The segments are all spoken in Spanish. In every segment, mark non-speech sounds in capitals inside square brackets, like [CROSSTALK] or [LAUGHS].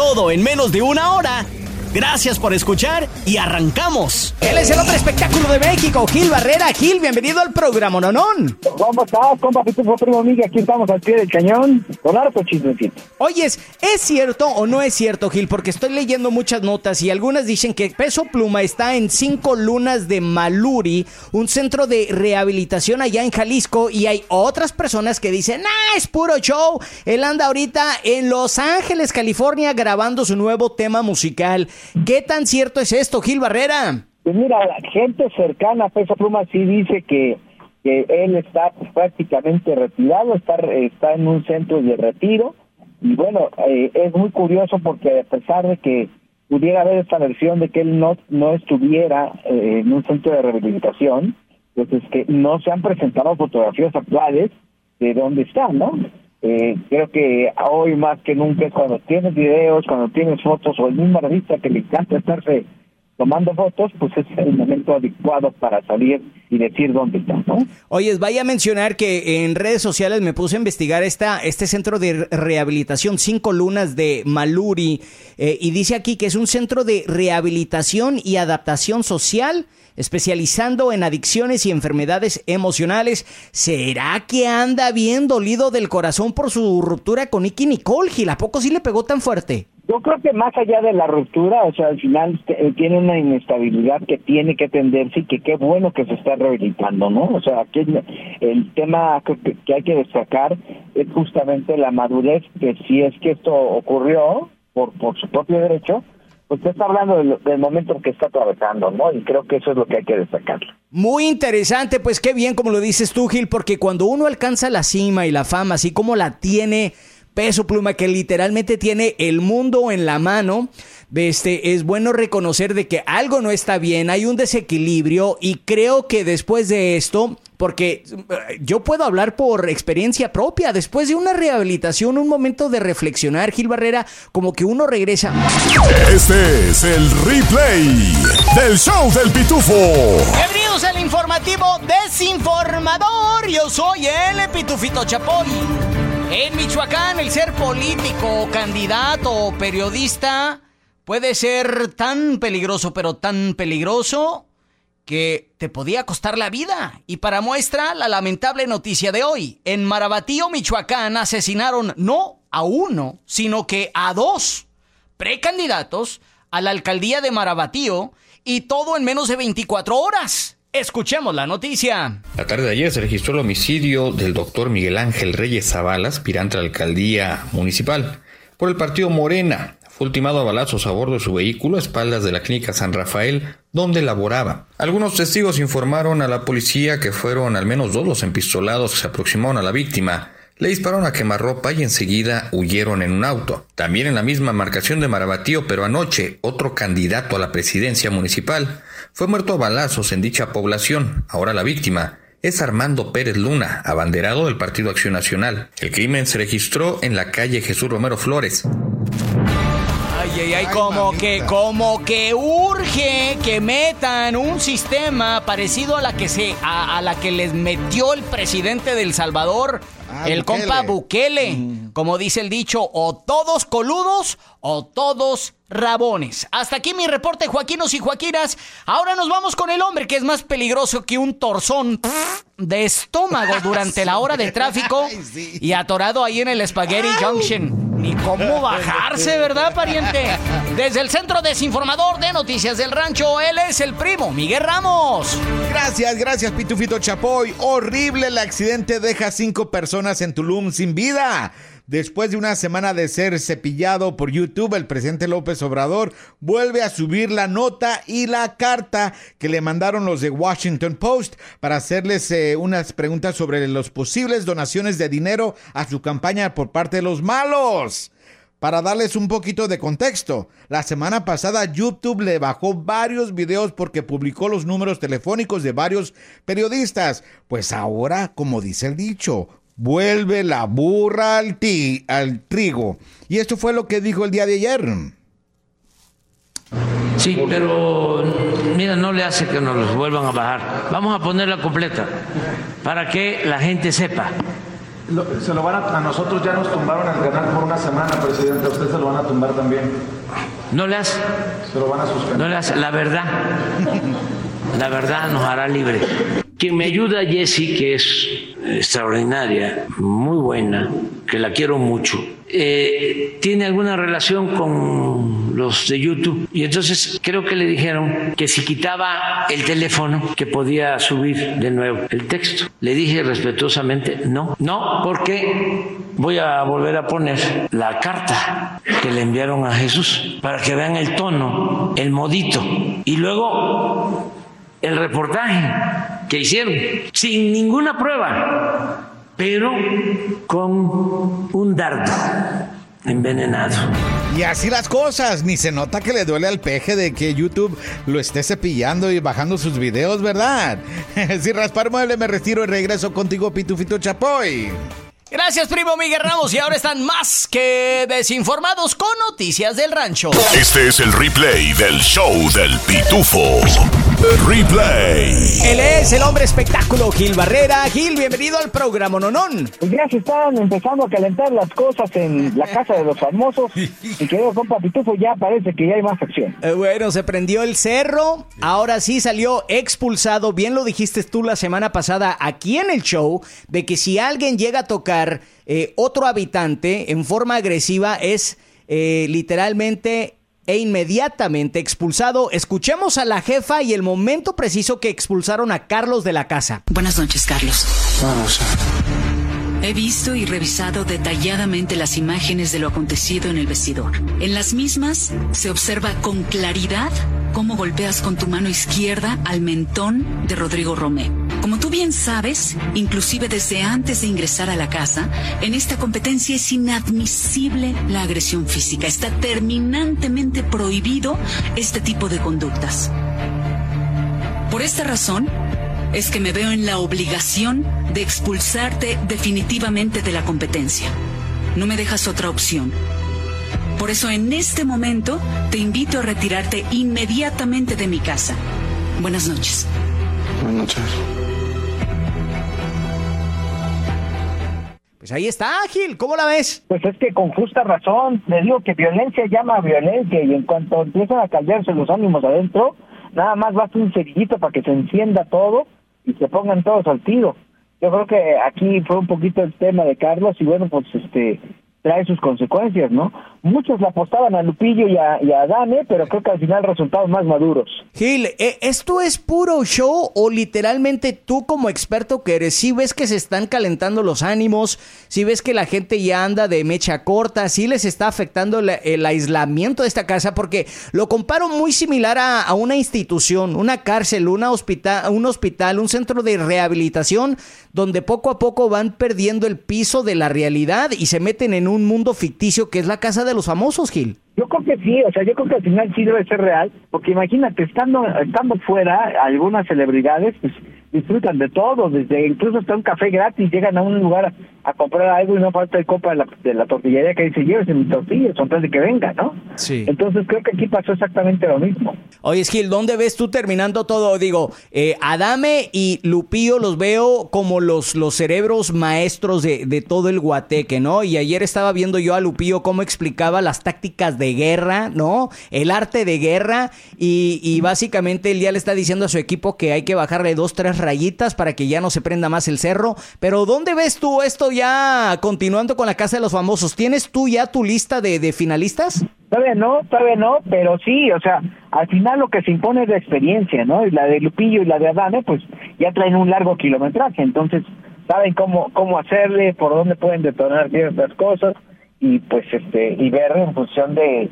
Todo en menos de una hora Gracias por escuchar y arrancamos. Él es el hombre espectáculo de México, Gil Barrera. Gil, bienvenido al programa Nonón. ¿Cómo estás, compa Pitufo, primo amiga? Aquí estamos al pie del cañón con harto chismecito. Oyes, ¿es cierto o no es cierto, Gil? Porque estoy leyendo muchas notas y algunas dicen que Peso Pluma está en cinco lunas de Maluri, un centro de rehabilitación allá en Jalisco, y hay otras personas que dicen, ¡ah, es puro show! Él anda ahorita en Los Ángeles, California, grabando su nuevo tema musical. ¿Qué tan cierto es esto, Gil Barrera? Pues mira, gente cercana a Peso Pluma sí dice que, que él está pues, prácticamente retirado, está, está en un centro de retiro. Y bueno, eh, es muy curioso porque a pesar de que pudiera haber esta versión de que él no, no estuviera eh, en un centro de rehabilitación, pues es que no se han presentado fotografías actuales de dónde está, ¿no? Eh, creo que hoy más que nunca cuando tienes videos, cuando tienes fotos o el mismo artista que le encanta estarse tomando fotos, pues es el momento adecuado para salir y decir dónde está, ¿no? Oye, vaya a mencionar que en redes sociales me puse a investigar esta, este centro de rehabilitación Cinco Lunas de Maluri eh, y dice aquí que es un centro de rehabilitación y adaptación social especializando en adicciones y enfermedades emocionales. ¿Será que anda bien dolido del corazón por su ruptura con Nicky Nicole? Gil, ¿a poco sí le pegó tan fuerte? Yo creo que más allá de la ruptura, o sea, al final eh, tiene una inestabilidad que tiene que atenderse y que qué bueno que se está rehabilitando, ¿no? O sea, aquí el tema que, hay que destacar es justamente la madurez que si es que esto ocurrió por, por su propio derecho, usted está hablando del, momento en que está atravesando, ¿no? Y creo que eso es lo que hay que destacar. Muy interesante, pues qué bien como lo dices tú, Gil, porque cuando uno alcanza la cima y la fama, así como la tiene Peso Pluma, que literalmente tiene el mundo en la mano, este, es bueno reconocer de que algo no está bien, hay un desequilibrio y creo que después de esto porque eh, yo puedo hablar por experiencia propia. Después de una rehabilitación, un momento de reflexionar, Gil Barrera, como que uno regresa. Este es el replay del show del pitufo. Bienvenidos al informativo desinformador. Yo soy el Pitufito Chapoy. En Michoacán, el ser político, candidato o periodista puede ser tan peligroso, pero tan peligroso que te podía costar la vida. Y para muestra, la lamentable noticia de hoy. En Marabatío, Michoacán, asesinaron no a uno, sino que a dos precandidatos a la alcaldía de Marabatío y todo en menos de 24 horas. Escuchemos la noticia. La tarde de ayer se registró el homicidio del doctor Miguel Ángel Reyes Zavala, aspirante a la alcaldía municipal, por el partido Morena ultimado a balazos a bordo de su vehículo a espaldas de la clínica San Rafael, donde laboraba. Algunos testigos informaron a la policía que fueron al menos dos los empistolados que se aproximaron a la víctima. Le dispararon a quemarropa y enseguida huyeron en un auto. También en la misma marcación de Marabatío, pero anoche, otro candidato a la presidencia municipal fue muerto a balazos en dicha población. Ahora la víctima es Armando Pérez Luna, abanderado del Partido Acción Nacional. El crimen se registró en la calle Jesús Romero Flores. Ay, ay, como que, como que urge que metan un sistema parecido a la que se, a, la que les metió el presidente del Salvador, ah, el compa Bukele. Mm. Como dice el dicho, o todos coludos o todos rabones. Hasta aquí mi reporte, Joaquinos y Joaquinas. Ahora nos vamos con el hombre que es más peligroso que un torzón de estómago durante la hora de [LAUGHS] tráfico y atorado ahí en el Spaghetti Junction. Ni cómo bajarse, ¿verdad, pariente? Desde el Centro Desinformador de Noticias del Rancho, él es el primo, Miguel Ramos. Gracias, gracias, Pitufito Chapoy. Horrible el accidente deja cinco personas en Tulum sin vida. Después de una semana de ser cepillado por YouTube, el presidente López Obrador vuelve a subir la nota y la carta que le mandaron los de Washington Post para hacerles eh, unas preguntas sobre las posibles donaciones de dinero a su campaña por parte de los malos. Para darles un poquito de contexto, la semana pasada YouTube le bajó varios videos porque publicó los números telefónicos de varios periodistas. Pues ahora, como dice el dicho, vuelve la burra al, al trigo. Y esto fue lo que dijo el día de ayer. Sí, pero mira, no le hace que nos los vuelvan a bajar. Vamos a ponerla completa para que la gente sepa. se lo van a, a, nosotros ya nos tumbaron el canal por una semana, presidente. A usted se lo van a tumbar también. No le hace. Se lo van a suspender. No le hace. La verdad. [LAUGHS] La verdad nos hará libre. Quien me ayuda, Jessie, que es extraordinaria, muy buena, que la quiero mucho, eh, tiene alguna relación con los de YouTube. Y entonces creo que le dijeron que si quitaba el teléfono, que podía subir de nuevo el texto. Le dije respetuosamente, no, no, porque voy a volver a poner la carta que le enviaron a Jesús para que vean el tono, el modito. Y luego el reportaje que hicieron sin ninguna prueba, pero con un dardo envenenado. Y así las cosas, ni se nota que le duele al peje de que YouTube lo esté cepillando y bajando sus videos, ¿verdad? [LAUGHS] si raspar mueble me retiro y regreso contigo, Pitufito Chapoy. Gracias, primo Miguel Ramos. Y ahora están más que desinformados con noticias del rancho. Este es el replay del show del Pitufo. Replay. Él es el hombre espectáculo Gil Barrera. Gil, bienvenido al programa Nonón. Pues ya se están empezando a calentar las cosas en la casa de los famosos. [LAUGHS] Y querido compa Pitufo, ya parece que ya hay más acción. Eh, bueno, se prendió el cerro. Ahora sí salió expulsado. Bien lo dijiste tú la semana pasada aquí en el show. De que si alguien llega a tocar eh, otro habitante en forma agresiva es eh, literalmente e inmediatamente expulsado. Escuchemos a la jefa y el momento preciso que expulsaron a Carlos de la casa. Buenas noches, Carlos. He visto y revisado detalladamente las imágenes de lo acontecido en el vestidor. En las mismas se observa con claridad cómo golpeas con tu mano izquierda al mentón de Rodrigo Romé. Como tú bien sabes, inclusive desde antes de ingresar a la casa, en esta competencia es inadmisible la agresión física. Está terminantemente prohibido este tipo de conductas. Por esta razón, es que me veo en la obligación de expulsarte definitivamente de la competencia. No me dejas otra opción. Por eso en este momento te invito a retirarte inmediatamente de mi casa. Buenas noches. Buenas noches. Pues ahí está, Ágil. ¿Cómo la ves? Pues es que con justa razón, le digo que violencia llama a violencia y en cuanto empiezan a callarse los ánimos adentro, nada más basta un cerillito para que se encienda todo y se pongan todos al tiro. Yo creo que aquí fue un poquito el tema de Carlos y bueno, pues este trae sus consecuencias, ¿no? Muchos le apostaban a Lupillo y a, y Dane, pero creo que al final resultados más maduros. Gil, ¿e- ¿esto es puro show o literalmente tú como experto que eres, si ves que se están calentando los ánimos, si ves que la gente ya anda de mecha corta, si les está afectando la- el aislamiento de esta casa? Porque lo comparo muy similar a, a una institución, una cárcel, una hospital, un hospital, un centro de rehabilitación, donde poco a poco van perdiendo el piso de la realidad y se meten en un mundo ficticio que es la casa de los famosos, Gil. Yo creo que sí, o sea, yo creo que al final sí debe ser real, porque imagínate, estando estando fuera, algunas celebridades pues disfrutan de todo, desde incluso hasta un café gratis, llegan a un lugar a, a comprar algo y no falta el copa de la, de la tortillería que dice, llévese mi tortilla, son de que venga, ¿no? Sí. Entonces creo que aquí pasó exactamente lo mismo. Oye, Gil, ¿dónde ves tú terminando todo? Digo, eh, Adame y Lupillo los veo como los, los cerebros maestros de, de todo el guateque, ¿no? Y ayer estaba viendo yo a Lupillo cómo explicaba las tácticas de guerra, ¿no? El arte de guerra y, y básicamente él ya le está diciendo a su equipo que hay que bajarle dos, tres rayitas para que ya no se prenda más el cerro. Pero ¿dónde ves tú esto ya continuando con la Casa de los Famosos? ¿Tienes tú ya tu lista de, de finalistas? Todavía no, todavía no, pero sí, o sea, al final lo que se impone es la experiencia, ¿no? Y la de Lupillo y la de Adame, pues ya traen un largo kilometraje, entonces saben cómo cómo hacerle, por dónde pueden detonar ciertas cosas y pues este y ver en función de,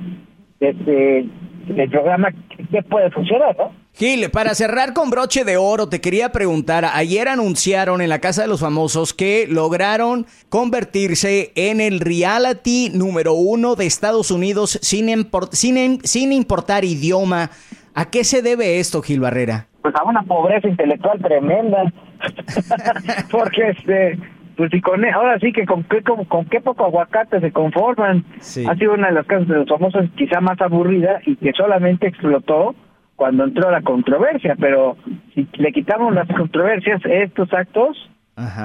de, de- del programa qué puede funcionar, ¿no? Gil, para cerrar con broche de oro, te quería preguntar, ayer anunciaron en la Casa de los Famosos que lograron convertirse en el reality número uno de Estados Unidos sin, sin, sin importar idioma. ¿A qué se debe esto, Gil Barrera? Pues a una pobreza intelectual tremenda. [LAUGHS] Porque este pues y con ahora sí que con qué con, qué poco aguacate se conforman. Ha sido una de las casas de los famosos quizá más aburrida y que solamente explotó cuando entró la controversia, pero si le quitamos las controversias, estos actos,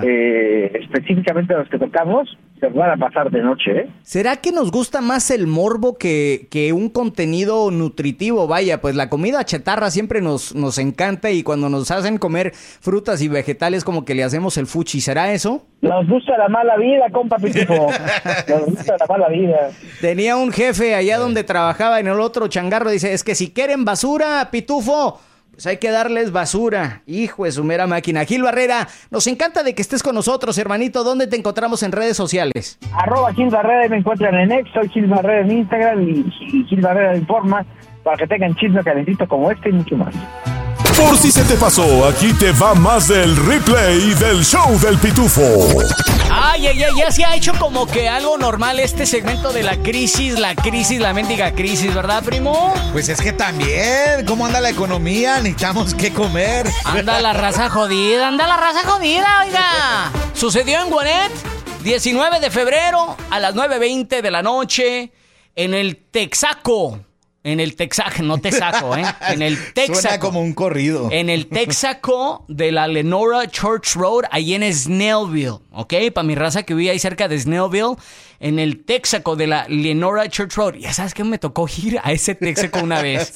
eh, específicamente los que tocamos, se van a pasar de noche. ¿eh? ¿Será que nos gusta más el morbo que, que un contenido nutritivo? Vaya, pues la comida chatarra siempre nos, nos encanta y cuando nos hacen comer frutas y vegetales como que le hacemos el fuchi, ¿será eso? Nos gusta la mala vida, compa Pitufo. [LAUGHS] Nos gusta la mala vida. Tenía un jefe allá donde trabajaba en el otro changarro, dice, es que si quieren basura, Pitufo, pues hay que darles basura. Hijo de su mera máquina. Gil Barrera, nos encanta de que estés con nosotros, hermanito. ¿Dónde te encontramos en redes sociales? Arroba Gil Barrera, me encuentran en X, soy Gil Barrera en Instagram y, Gil Barrera Informa para que tengan chisme calentito como este y mucho más. Por si se te pasó, aquí te va más del replay del show del pitufo. Ay, ay, ay, ya se ha hecho como que algo normal este segmento de la crisis, la crisis, la mendiga crisis, ¿verdad, primo? Pues es que también, ¿cómo anda la economía? Necesitamos que comer. Anda la raza jodida, anda la raza jodida, oiga. [LAUGHS] Sucedió en Guanet, 19 de febrero, a las 9.20 de la noche, en el Texaco. En el Texaco, no te saco, ¿eh? En el [LAUGHS] Texaco. Suena como un corrido. En el Texaco de la Lenora Church Road, ahí en Snellville, ¿ok? Para mi raza que vive ahí cerca de Snellville, en el Texaco de la Lenora Church Road. Ya sabes que me tocó ir a ese Texaco una [LAUGHS] vez.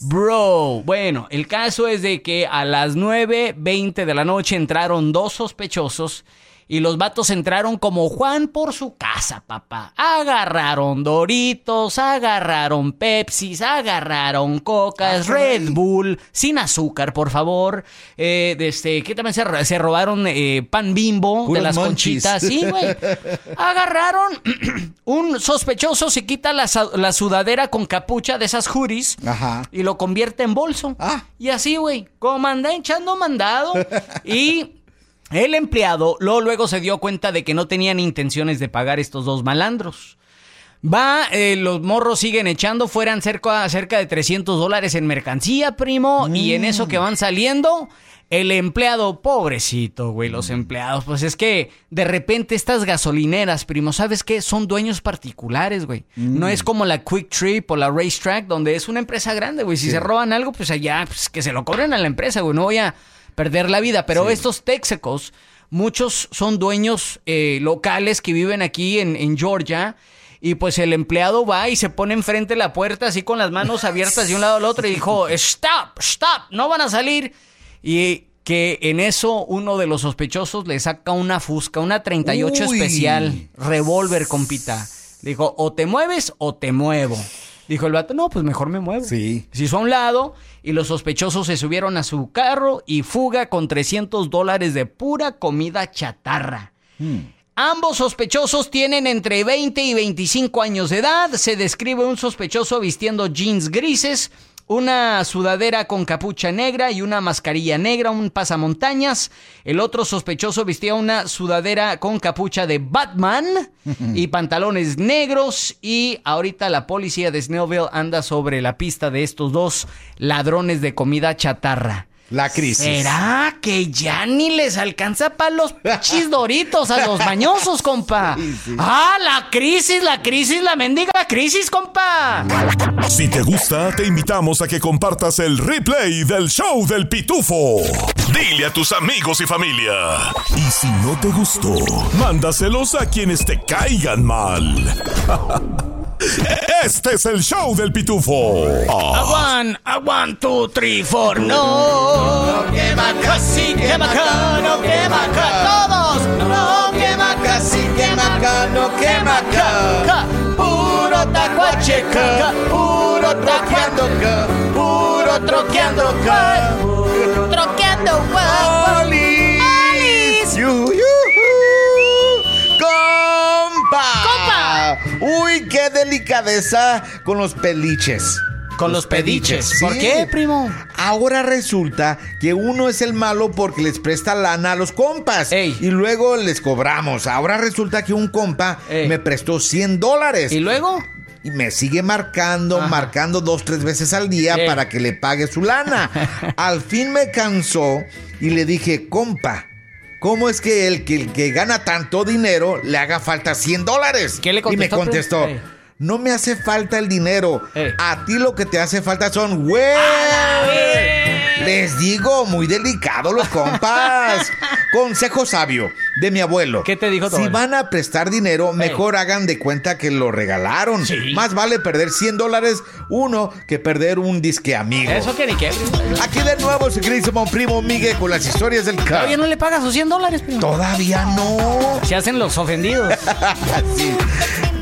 Bro, bueno, el caso es de que a las 9.20 de la noche entraron dos sospechosos y los vatos entraron como Juan por su casa, papá. Agarraron Doritos, agarraron Pepsis, agarraron Cocas, Red Bull, sin azúcar, por favor. Eh, este, ¿qué también se, robaron eh, pan bimbo de las conchitas? Sí, güey. [LAUGHS] Agarraron [CLEARS THROAT] un sospechoso, se quita la, sudadera con capucha de esas juris y lo convierte en bolso. Ah. Y así, güey, como anda echando mandado. [LAUGHS] y el empleado luego se dio cuenta de que no tenían intenciones de pagar estos dos malandros. Va, eh, los morros siguen echando, fueran cerca, cerca de 300 dólares en mercancía, primo, y en eso que van saliendo, el empleado, pobrecito, güey, los empleados, pues es que de repente estas gasolineras, primo, ¿sabes qué? Son dueños particulares, güey. No es como la Quick Trip o la Racetrack, donde es una empresa grande, güey. Si se roban algo, pues allá, pues que se lo cobren a la empresa, güey. No voy a perder la vida. Pero estos texecos, muchos son dueños eh, locales que viven aquí en, Georgia. Y pues el empleado va y se pone enfrente de la puerta así con las manos [LAUGHS] abiertas de un lado al otro y dijo, stop, stop, no van a salir. Y que en eso uno de los sospechosos le saca una fusca, una 38 especial, revólver, compita. Dijo, o te mueves o te muevo. Dijo el vato, no, pues mejor me muevo. Sí. Se hizo a un lado y los sospechosos se subieron a su carro y fuga con 300 dólares de pura comida chatarra. Hmm. Ambos sospechosos tienen entre 20 y 25 años de edad. Se describe un sospechoso vistiendo jeans grises, una sudadera con capucha negra y una mascarilla negra, un pasamontañas. El otro sospechoso vestía una sudadera con capucha de Batman [LAUGHS] y pantalones negros. Y ahorita la policía de Snellville anda sobre la pista de estos dos ladrones de comida chatarra. La crisis. ¿Será que ya ni les alcanza para los chisdoritos a los mañosos, compa? [LAUGHS] Ah, la crisis, la crisis, la mendiga crisis, compa. Si te gusta, te invitamos a que compartas el replay del show del pitufo. Dile a tus amigos y familia. Y si no te gustó, mándaselos a quienes te caigan mal. [LAUGHS] Este es el show del pitufo. Aguan, aguan, two, three, four. No, no quema casi, quema acá, no quema acá. Todos, no quema casi, quema acá, no quema acá. Puro tacuacheca, puro troqueando acá, puro troqueando Delicadeza con los peliches. Con los, pediches. ¿Por Sí. qué, primo? Ahora resulta que uno es el malo porque les presta lana a los compas Ey. y luego les cobramos. Ahora resulta que un compa Ey. me prestó 100 dólares ¿Y luego? y me sigue marcando, Ajá. marcando dos, tres veces al día para que le pague su lana. [LAUGHS] al fin me cansó y le dije, compa. ¿Cómo es que el, que el que gana tanto dinero le haga falta 100 dólares? ¿Qué le Y me contestó, contestó. No me hace falta el dinero. Ey. A ti lo que te hace falta son güey. Les digo, muy delicado los compas. [LAUGHS] Consejo sabio de mi abuelo. ¿Qué te dijo tu Si abuelo? van a prestar dinero, mejor hagan de cuenta que lo regalaron. Sí. Más vale perder 100 dólares uno que perder un disque amigo. Eso que ni qué. Aquí de nuevo su queridísimo primo Miguel con las historias del Todavía carro. no le pagas sus 100 dólares, primo. Todavía no. Se hacen los ofendidos. [LAUGHS] Sí.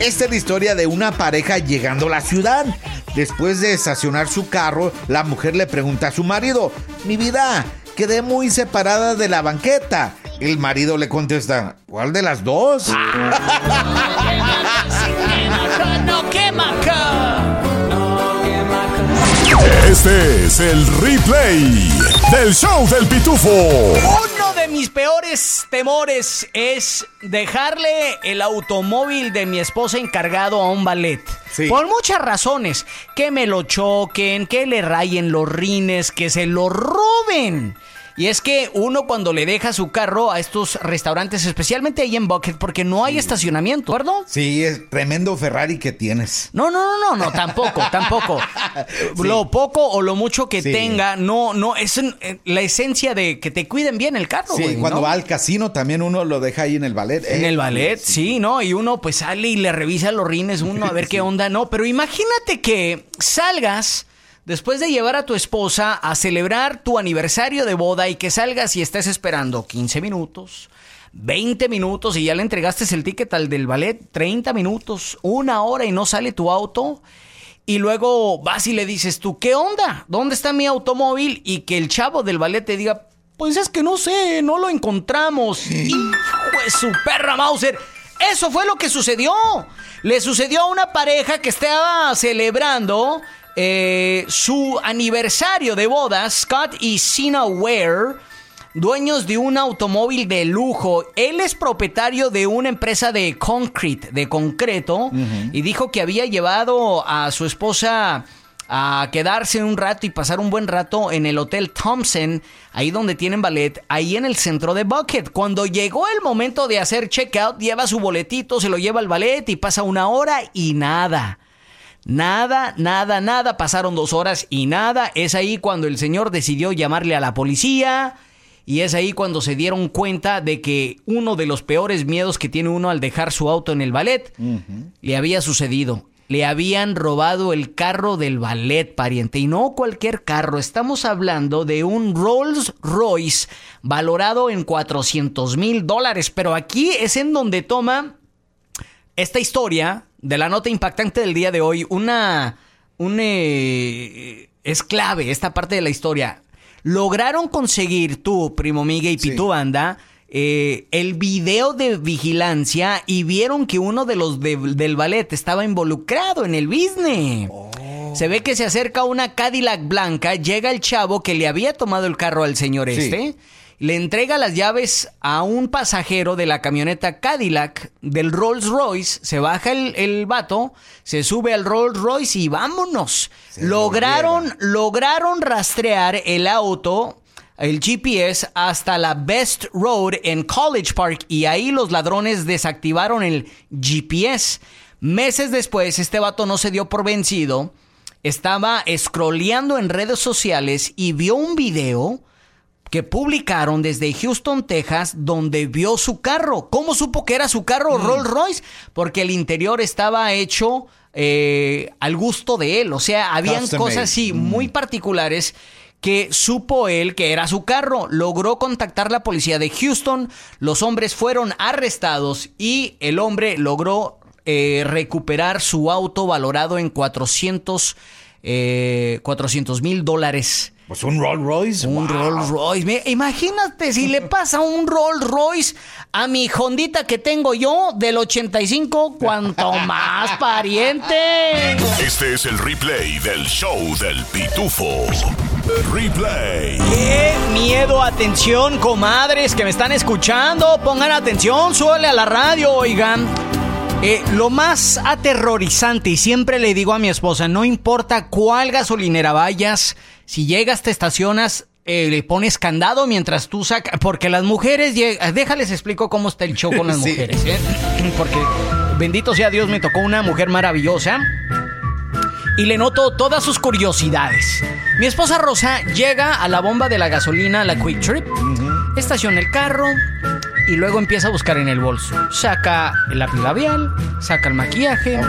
Esta es la historia de una pareja llegando a la ciudad. Después de estacionar su carro, la mujer le pregunta a su marido, mi vida, quedé muy separada de la banqueta. El marido le contesta, ¿cuál de las dos? ¡No quema acá! Este es el replay del show del pitufo. Mis peores temores es dejarle el automóvil de mi esposa encargado a un ballet. Sí. Por muchas razones. Que me lo choquen, que le rayen los rines, que se lo roben. Y es que uno cuando le deja su carro a estos restaurantes, especialmente ahí en Bucket, porque no hay estacionamiento, ¿verdad? Sí, es tremendo Ferrari que tienes. No, no, no, no, no, tampoco, [LAUGHS] tampoco. Lo poco o lo mucho que Sí. tenga, no, no, es eh, la esencia de que te cuiden bien el carro, Sí, güey, cuando ¿no? va al casino también uno lo deja ahí en el ballet. En Eh, el ballet, sí, ¿no? Y uno pues sale y le revisa los rines uno a ver [LAUGHS] qué onda, ¿no? Pero imagínate que salgas después de llevar a tu esposa a celebrar tu aniversario de boda y que salgas y estés esperando 15 minutos, 20 minutos y ya le entregaste el ticket al del ballet, 30 minutos, una hora y no sale tu auto. Y luego vas y le dices tú, ¿qué onda? ¿Dónde está mi automóvil? Y que el chavo del ballet te diga, pues es que no sé, no lo encontramos. Hijo de su perra Mauser. Eso fue lo que sucedió. Le sucedió a una pareja que estaba celebrando eh, su aniversario de boda, Scott y Sina Ware dueños de un automóvil de lujo. Él es propietario de una empresa de concrete, de concreto, y dijo que había llevado a su esposa a quedarse un rato y pasar un buen rato en el Hotel Thompson, ahí donde tienen ballet, ahí en el centro de Bucket. Cuando llegó el momento de hacer checkout, lleva su boletito, se lo lleva al ballet y pasa una hora y nada. Nada, nada, nada. Pasaron dos horas y nada. Es ahí cuando el señor decidió llamarle a la policía. Y es ahí cuando se dieron cuenta de que uno de los peores miedos que tiene uno al dejar su auto en el ballet le había sucedido. Le habían robado el carro del ballet, pariente. Y no cualquier carro. Estamos hablando de un Rolls Royce valorado en 400 mil dólares. Pero aquí es en donde toma esta historia de la nota impactante del día de hoy, una, un, eh, es clave esta parte de la historia. Lograron conseguir tú, primo Miguel y Sí. Pitu Banda, eh, el video de vigilancia y vieron que uno de los de- del ballet estaba involucrado en el business. Se ve que se acerca una Cadillac blanca, llega el chavo que le había tomado el carro al señor Sí. este, le entrega las llaves a un pasajero de la camioneta Cadillac del Rolls Royce, se baja el, el vato, se sube al Rolls Royce y vámonos. Se lograron, lograron rastrear el auto, el GPS, hasta la Best Road en College Park y ahí los ladrones desactivaron el GPS. Meses después, este vato no se dio por vencido, estaba scrolleando en redes sociales y vio un video que publicaron desde Houston, Texas, donde vio su carro. ¿Cómo supo que era su carro Rolls Royce? Porque el interior estaba hecho eh, al gusto de él. O sea, habían Custom cosas así Mm. muy particulares que supo él que era su carro. Logró contactar la policía de Houston. Los hombres fueron arrestados y el hombre logró eh, recuperar su auto valorado en 400 400 mil dólares. Pues un Rolls Royce. Un Rolls Royce. Imagínate si le pasa un Rolls Royce a mi Hondita que tengo yo del 85, cuanto más [LAUGHS] pariente. Este es el replay del show del pitufo. Replay. ¡Qué miedo! Atención, comadres que me están escuchando. Pongan atención, suele a la radio, oigan. Eh, lo más aterrorizante, y siempre le digo a mi esposa, no importa cuál gasolinera vayas, si llegas, te estacionas, eh, le pones candado mientras tú sacas. Porque las mujeres. Déjales explico cómo está el show con las [LAUGHS] mujeres, ¿eh? Porque bendito sea Dios, me tocó una mujer maravillosa. Y le noto todas sus curiosidades. Mi esposa Rosa llega a la bomba de la gasolina, la Quick Trip, estaciona el carro, y luego empieza a buscar en el bolso. Saca el lápiz labial, saca el maquillaje,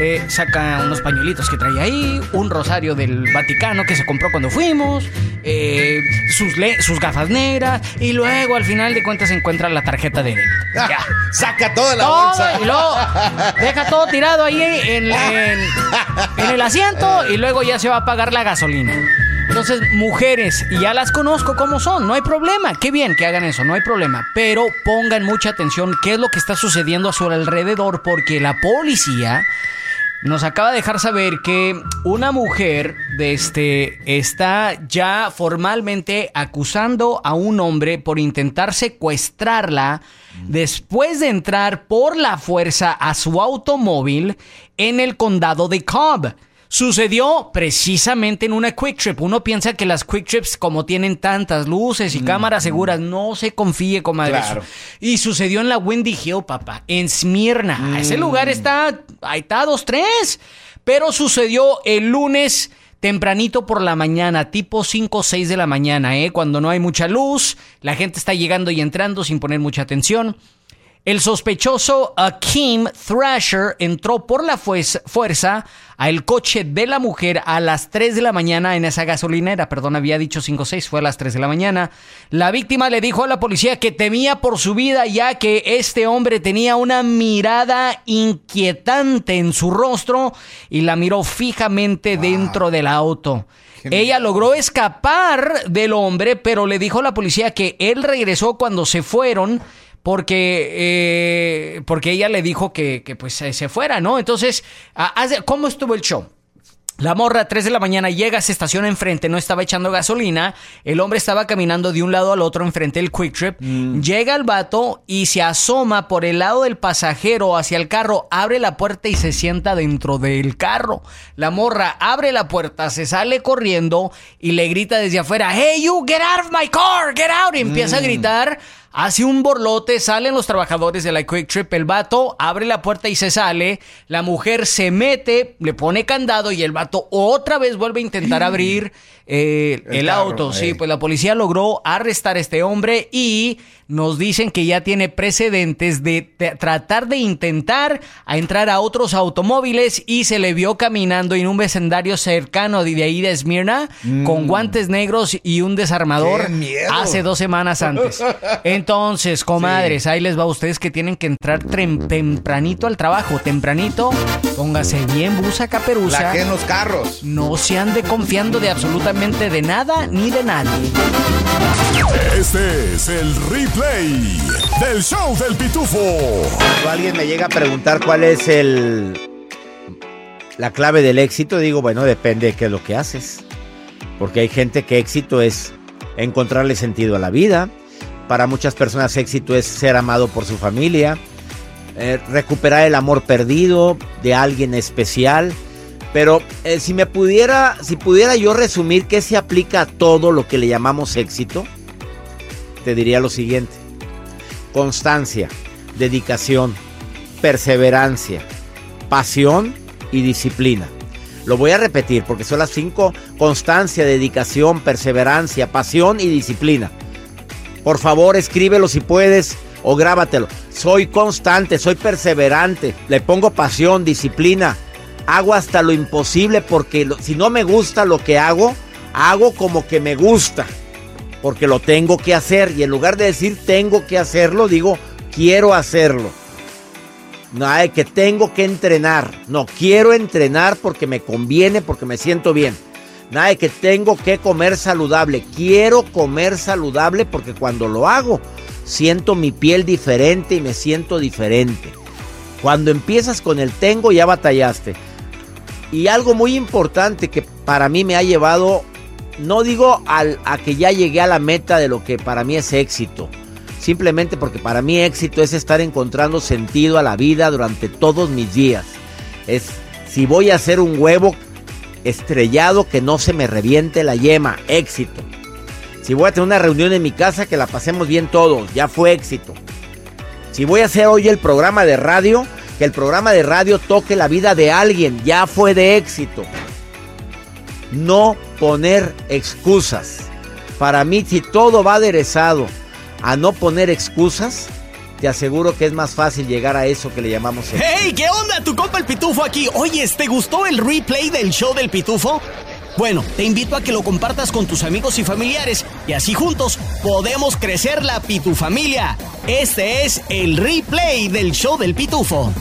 eh, saca unos pañuelitos que trae ahí, un rosario del Vaticano que se compró cuando fuimos, eh, sus, sus gafas negras y luego al final de cuentas encuentra la tarjeta de él. [LAUGHS] Ya. Saca toda la bolsa. Y luego deja todo tirado ahí en, en el asiento y luego ya se va a pagar la gasolina. Entonces, mujeres, ya las conozco como son, no hay problema. Qué bien que hagan eso, no hay problema. Pero pongan mucha atención qué es lo que está sucediendo a su alrededor, porque la policía nos acaba de dejar saber que una mujer de este, está ya formalmente acusando a un hombre por intentar secuestrarla después de entrar por la fuerza a su automóvil en el condado de Cobb. Sucedió precisamente en una Quick Trip. Uno piensa que las Quick Trips, como tienen tantas luces y mm, cámaras mm. seguras, no se confíe, comadre. Claro. Y sucedió en la Windy Hill, papá, en Smyrna. Ese lugar mm. está, ahí está, dos, tres. Pero sucedió el lunes tempranito por la mañana, tipo 5 o 6 de la mañana, ¿eh? cuando no hay mucha luz, la gente está llegando y entrando sin poner mucha atención. El sospechoso Akeem Thrasher entró por la fuerza al coche de la mujer a las 3 de la mañana en esa gasolinera. Perdón, había dicho 5 o 6, fue a las 3 de la mañana. La víctima le dijo a la policía que temía por su vida ya que este hombre tenía una mirada inquietante en su rostro y la miró fijamente dentro del auto. Ella logró escapar del hombre, pero le dijo a la policía que él regresó cuando se fueron porque, eh, porque ella le dijo que, que pues se fuera, ¿no? Entonces, ¿cómo estuvo el show? La morra a 3 de la mañana llega, se estaciona enfrente, no estaba echando gasolina. El hombre estaba caminando de un lado al otro enfrente del Quick Trip. Mm. Llega el vato y se asoma por el lado del pasajero hacia el carro, abre la puerta y se sienta dentro del carro. La morra abre la puerta, se sale corriendo y le grita desde afuera: Hey, you, get out of my car, get out. Y empieza a mm. gritar hace un borlote, salen los trabajadores de la Quick Trip, el vato abre la puerta y se sale, la mujer se mete, le pone candado y el vato otra vez vuelve a intentar [CLEARS THROAT] abrir eh, el, auto. Sí, eh. pues la policía logró arrestar a este hombre y nos dicen que ya tiene precedentes de, tratar de intentar a entrar a otros automóviles y se le vio caminando en un vecindario cercano de ahí de Esmirna con mm. guantes negros y un desarmador hace dos semanas antes. Entonces, [LAUGHS] comadres, ahí les va a ustedes que tienen que entrar tempranito al trabajo, tempranito, póngase bien busa caperuza. La en los carros. No se ande confiando de absolutamente de nada ni de nadie. Este es el replay del show del pitufo. Cuando alguien me llega a preguntar cuál es el la clave del éxito, digo, bueno, depende de qué es lo que haces. Porque hay gente que éxito es encontrarle sentido a la vida. Para muchas personas éxito es ser amado por su familia, eh, recuperar el amor perdido de alguien especial. Pero eh, si me pudiera, si pudiera yo resumir qué se aplica a todo lo que le llamamos éxito, te diría lo siguiente. Constancia, dedicación, perseverancia, pasión y disciplina. Lo voy a repetir porque son las cinco. Constancia, dedicación, perseverancia, pasión y disciplina. Por favor, escríbelo si puedes o grábatelo. Soy constante, soy perseverante, le pongo pasión, disciplina. Hago hasta lo imposible porque si no me gusta lo que hago, hago como que me gusta porque lo tengo que hacer. Y en lugar de decir tengo que hacerlo, digo quiero hacerlo. No hay que tengo que entrenar. No quiero entrenar porque me conviene, porque me siento bien. Nada de que tengo que comer saludable. Quiero comer saludable porque cuando lo hago siento mi piel diferente y me siento diferente. Cuando empiezas con el tengo ya batallaste. Y algo muy importante que para mí me ha llevado, no digo al, a que ya llegué a la meta de lo que para mí es éxito, simplemente porque para mí éxito es estar encontrando sentido a la vida durante todos mis días. Es si voy a hacer un huevo estrellado que no se me reviente la yema, éxito. Si voy a tener una reunión en mi casa que la pasemos bien todos, ya fue éxito. Si voy a hacer hoy el programa de radio, que el programa de radio toque la vida de alguien, ya fue de éxito. No poner excusas. Para mí, si todo va aderezado a no poner excusas, te aseguro que es más fácil llegar a eso que le llamamos éxito. ¡Hey! ¿Qué onda? Tu compa el Pitufo aquí. Oye, ¿te gustó el replay del show del Pitufo? Bueno, te invito a que lo compartas con tus amigos y familiares y así juntos podemos crecer la Pitufamilia. Este es el replay del show del Pitufo.